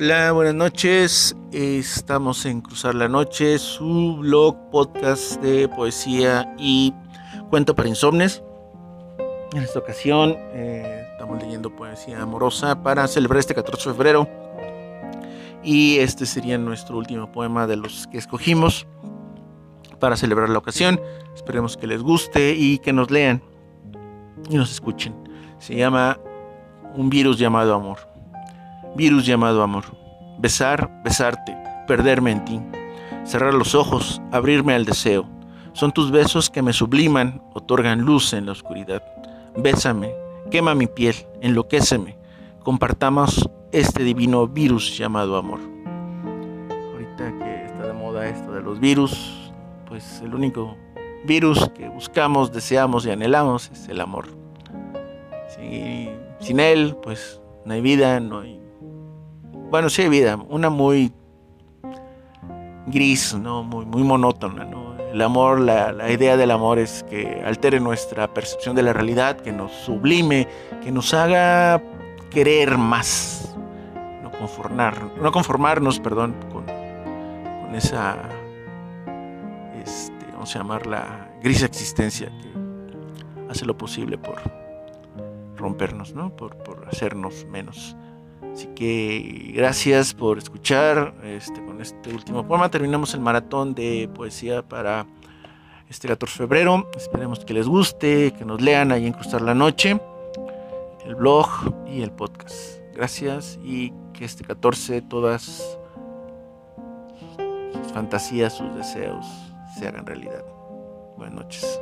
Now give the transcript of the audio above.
Hola, buenas noches. Estamos en Cruzar la Noche, su blog, podcast de poesía y cuento para insomnes. En esta ocasión eh, estamos leyendo poesía amorosa para celebrar este 14 de febrero. Y este sería nuestro último poema de los que escogimos para celebrar la ocasión. Esperemos que les guste y que nos lean y nos escuchen. Se llama Un virus llamado amor. Virus llamado amor. Besar, besarte, perderme en ti. Cerrar los ojos, abrirme al deseo. Son tus besos que me subliman, otorgan luz en la oscuridad. Bésame, quema mi piel, enloquéceme. Compartamos este divino virus llamado amor. Ahorita que está de moda esto de los virus, pues el único virus que buscamos, deseamos y anhelamos es el amor. sin él, pues no hay vida, no hay... Bueno, sí vida, una muy gris, ¿no? muy, muy monótona. ¿no? El amor, la, la idea del amor es que altere nuestra percepción de la realidad, que nos sublime, que nos haga querer más, no, conformar, no conformarnos perdón, con, con esa este, vamos a llamarla gris existencia que hace lo posible por rompernos, ¿no? por, por hacernos menos. Así que gracias por escuchar. Este, con este último poema terminamos el maratón de poesía para este 14 de febrero. Esperemos que les guste, que nos lean ahí en Cruzar la Noche, el blog y el podcast. Gracias y que este 14 todas sus fantasías, sus deseos se hagan realidad. Buenas noches.